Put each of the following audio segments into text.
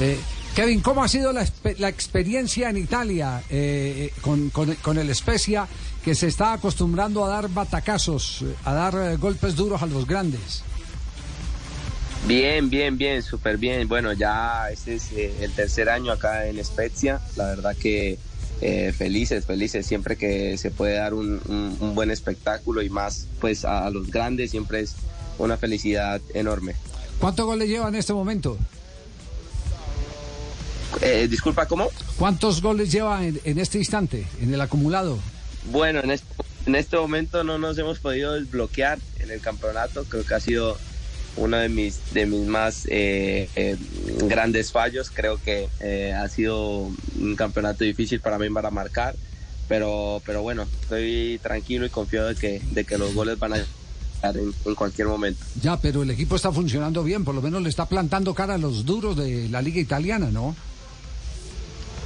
Eh, Kevin, ¿cómo ha sido la, experiencia en Italia eh, con, con, el Spezia que se está acostumbrando a dar batacazos, a dar golpes duros a los grandes? Bien, bien, bien, súper bien. Bueno, ya este es el tercer año acá en Spezia. La verdad que felices, felices. Siempre que se puede dar un, un, buen espectáculo y más pues a los grandes siempre es una felicidad enorme. ¿Cuántos goles lleva en este momento? Eh, disculpa, ¿cómo? ¿Cuántos goles lleva en, este instante, en el acumulado? Bueno, en este, en este momento no nos hemos podido desbloquear en el campeonato. Creo que ha sido uno de mis, de mis más eh, eh, grandes fallos. Creo que ha sido un campeonato difícil para mí para marcar. Pero, pero bueno, estoy tranquilo y confiado de que, de que los goles van a en, cualquier momento. Ya, pero el equipo está funcionando bien, por lo menos le está plantando cara a los duros de la liga italiana, ¿no?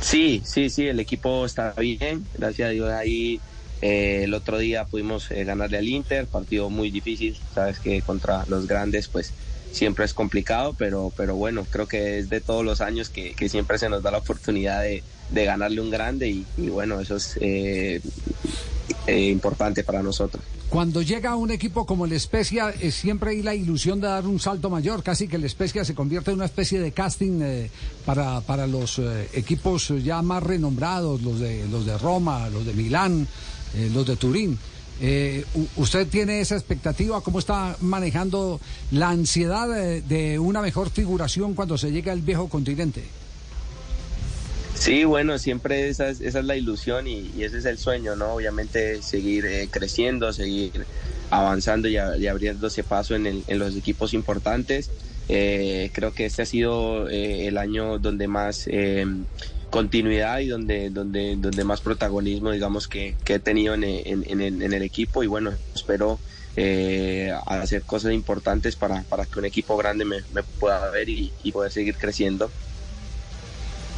Sí, sí, sí, el equipo está bien, gracias a Dios ahí eh, el otro día pudimos eh, ganarle al Inter, partido muy difícil, sabes que contra los grandes pues siempre es complicado, pero, pero bueno, creo que es de todos los años que, siempre se nos da la oportunidad de, ganarle un grande y, bueno, eso es eh, importante para nosotros. Cuando llega un equipo como el Especia, eh, siempre hay la ilusión de dar un salto mayor, casi que el Especia se convierte en una especie de casting eh, para, para los eh, equipos ya más renombrados, los de, los de Roma, los de Milán, los de Turín. ¿Usted tiene esa expectativa? ¿Cómo está manejando la ansiedad de una mejor figuración cuando se llega al viejo continente? Sí, bueno, siempre esa es, esa es la ilusión y, ese es el sueño, ¿no? Obviamente seguir eh, creciendo, seguir avanzando y, abriéndose paso en, los equipos importantes. Eh, creo que este ha sido eh, el año donde más continuidad y donde, donde, donde más protagonismo, digamos, que, he tenido en, el equipo y bueno, espero hacer cosas importantes para, para que un equipo grande me, pueda ver y poder seguir creciendo.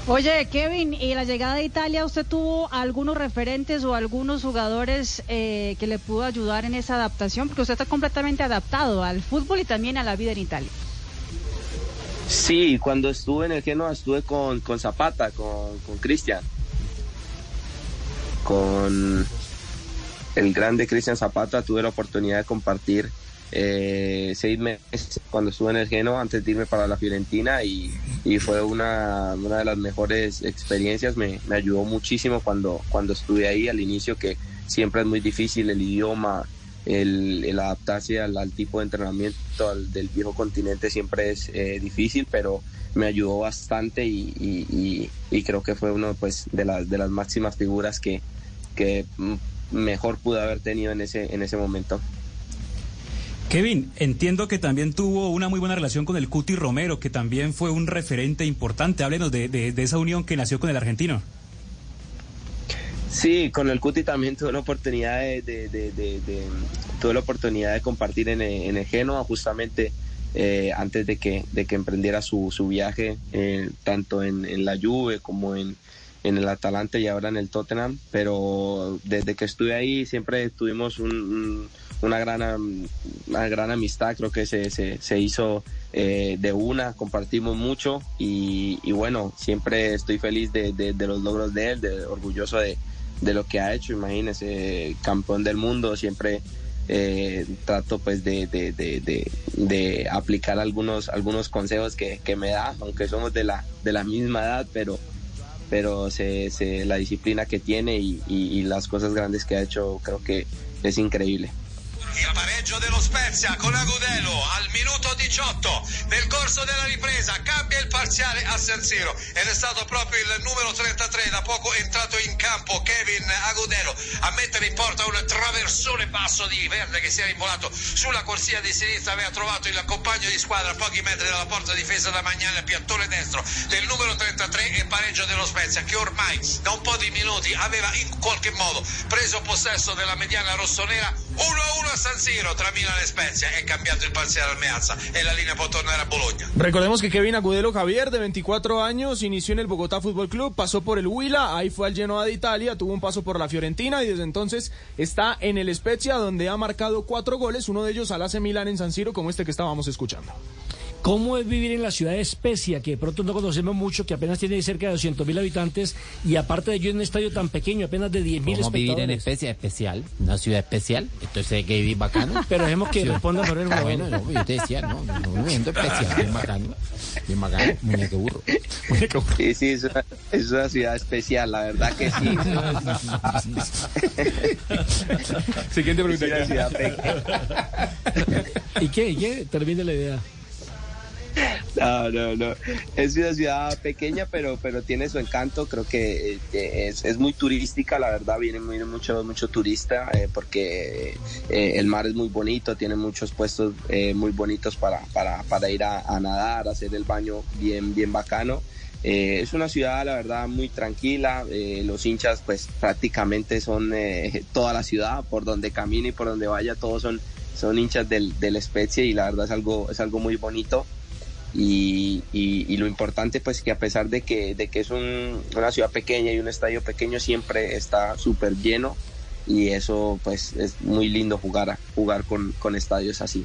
Oye, Kevin, y la llegada de Italia, ¿usted tuvo algunos referentes o algunos jugadores eh, que le pudo ayudar en esa adaptación? Porque usted está completamente adaptado al fútbol y también a la vida en Italia. Sí, cuando estuve en el Genoa estuve con, con Zapata, con Cristian. Con, el grande Cristian Zapata tuve la oportunidad de compartir eh, seis meses cuando estuve en el Genoa antes de irme para la Fiorentina y, fue una, una, de las mejores experiencias, me, ayudó muchísimo cuando, cuando estuve ahí al inicio que siempre es muy difícil el idioma, el, adaptarse al, tipo de entrenamiento del viejo continente siempre es eh, difícil, pero me ayudó bastante y, creo que fue uno pues de las, de las máximas figuras que, que mejor pude haber tenido en ese, en ese momento. Kevin, entiendo que también tuvo una muy buena relación con el Cuti Romero, que también fue un referente importante. Háblenos de, esa unión que nació con el argentino. Sí, con el Cuti también tuve la oportunidad de, tuve la oportunidad de compartir en, el Genoa justamente eh, antes de que, de que emprendiera su, su viaje, eh, tanto en, la Juve como en, en el Atalante y ahora en el Tottenham, pero desde que estuve ahí siempre tuvimos un una gran, una gran amistad, creo que se, se, hizo eh, de una, compartimos mucho y, bueno, siempre estoy feliz de, los logros de él, de, orgulloso de, lo que ha hecho, imagínese, campeón del mundo, siempre eh, trato pues de, de, aplicar algunos, algunos consejos que, me da, aunque somos de la, de la misma edad, pero pero se, la disciplina que tiene y las cosas grandes que ha hecho creo que es increíble. Il pareggio dello Spezia con Agudelo al minuto 18 nel corso della ripresa cambia il parziale a San Siro ed è stato proprio il numero 33 da poco entrato in campo Kevin Agudelo a mettere in porta un traversone basso di Verde che si era involato sulla corsia di sinistra aveva trovato il compagno di squadra a pochi metri dalla porta difesa da Magnani al piattone destro del numero 33 e pareggio dello Spezia che ormai da un po' di minuti aveva in qualche modo preso possesso della mediana rossonera 1-1 a San Siro tra Milan e Spezia è cambiato il parziale al Meazza e la línea può tornare a Bologna. Recordemos que Kevin Agudelo Javier, de 24 años, inició en el Bogotá Fútbol Club, pasó por el Huila, ahí fue al Genoa de Italia, tuvo un paso por la Fiorentina y desde entonces está en el Spezia, donde ha marcado cuatro goles, uno de ellos al AC Milan en San Siro, como este que estábamos escuchando. ¿Cómo es vivir en la ciudad de Especia, que de pronto no conocemos mucho, que apenas tiene cerca de 200 mil habitantes y aparte de ello en un estadio tan pequeño, apenas de 10 mil ¿Cómo espectadores? vivir en Especia especial? Una ciudad especial. Entonces hay que vivir bacano. Pero dejemos que responda por él. Ah, bueno, no, yo te decía, no, no, no, viviendo especial, bien bacano. Bien bacano, muñeco burro. Sí, sí, es una, es una ciudad especial, la verdad que sí. Siguiente Es pregunta. una ciudad pequeña. ¿Y qué? ¿Y qué? Termine la idea. No, no, no. Es una ciudad pequeña, pero, pero tiene su encanto. Creo que eh, es, es muy turística, la verdad. Viene, viene mucho, mucho turista eh, porque eh, el mar es muy bonito. Tiene muchos puestos eh, muy bonitos para, para, para ir a, nadar, hacer el baño bien, bien bacano. Es una ciudad, la verdad, muy tranquila. Los hinchas, pues prácticamente son eh, toda la ciudad. Por donde camine y por donde vaya, todos son, son hinchas del, del Spezia y la verdad es algo, es algo muy bonito. Y, y- y lo importante pues que a pesar de que, de que es un- una ciudad pequeña y un estadio pequeño siempre está súper lleno y eso pues es muy lindo jugar, jugar con, con estadios así.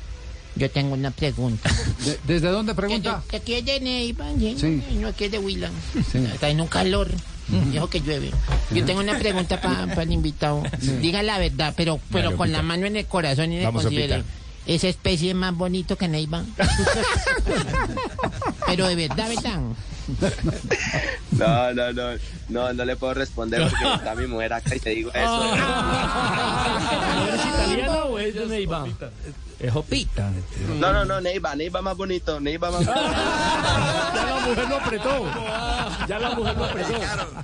Yo tengo una pregunta. De- ¿Desde dónde pregunta? Que aquí es de Neiva, ¿sí? Sí. no aquí es de Huila. Está en un calor. Dijo que llueve. Yo tengo una pregunta para el invitado. Diga la verdad, pero, pero con la mano en el corazón y considere. Sopita. Esa especie es más bonito que Neiva. pero de verdad, ¿verdad? No, no, no, no, no le puedo responder porque está mi mujer acá y te digo eso. ¿Eres italiano o es de Neiva? Es Jopita. No, no, no, Neiva, Neiva más bonito, Neiva más bonito. Ya la mujer lo apretó. Ya la mujer lo apretó.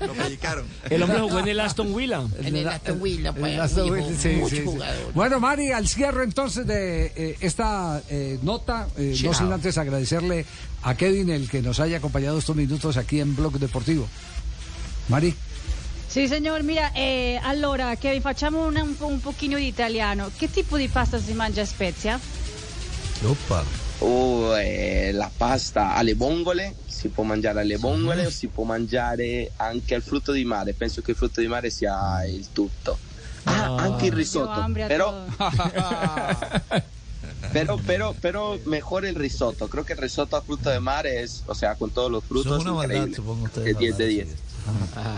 Lo pellizcaron. El hombre jugó en el Aston Villa. En el Aston Villa, pues, El Aston Villa, sí, mucho sí, jugador. Bueno, Mari, al cierre entonces de eh, esta eh, nota, eh, no sin antes agradecerle a Kevin el que nos haya acompañado estos minutos aquí en Blog Deportivo. Mari. Sì, signor, mira, eh, allora, che vi facciamo un, un, po- un pochino di italiano. Che tipo di pasta si mangia a Spezia? Opa. Uh, eh, la pasta alle vongole, si può mangiare alle vongole o si può mangiare anche al frutto di mare. Penso che il frutto di mare sia il tutto. Ah, anche il risotto. Però, pero, pero, pero mejor el risotto. Creo que el risotto a fruto de mare es, o sea, con todos los frutos, una maldad, increíble. Es 10 de 10.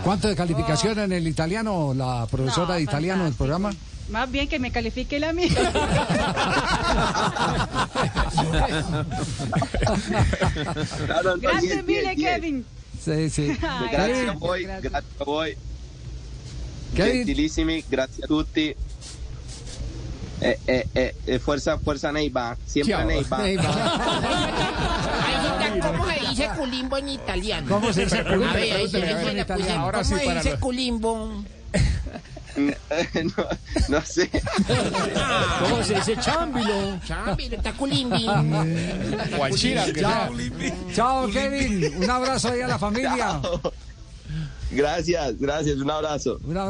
¿Cuánto de calificación en el italiano, la profesora No, de italiano del programa? Más bien que me califique la mía. No, no, 10, mille, 10, 10. Kevin. Sí, sí. Ay, gracias, voi, gracias. voi. Kevin. Gentilissimi, grazie a tutti. Eh, eh, eh, eh, fuerza, fuerza Neiva, siempre. Neiva. ¿Cómo se dice culimbo en italiano? ¿Cómo se dice culimbo? A ver, en italiano. Ahora ¿Cómo sí, para dice los- culimbo? no, no sé. ¿Cómo se dice chámbilo? Chambi, está culimbi. Guachira, sea. Chao, Kevin. Un abrazo ahí a la familia. Gracias, gracias, un abrazo. Un abrazo.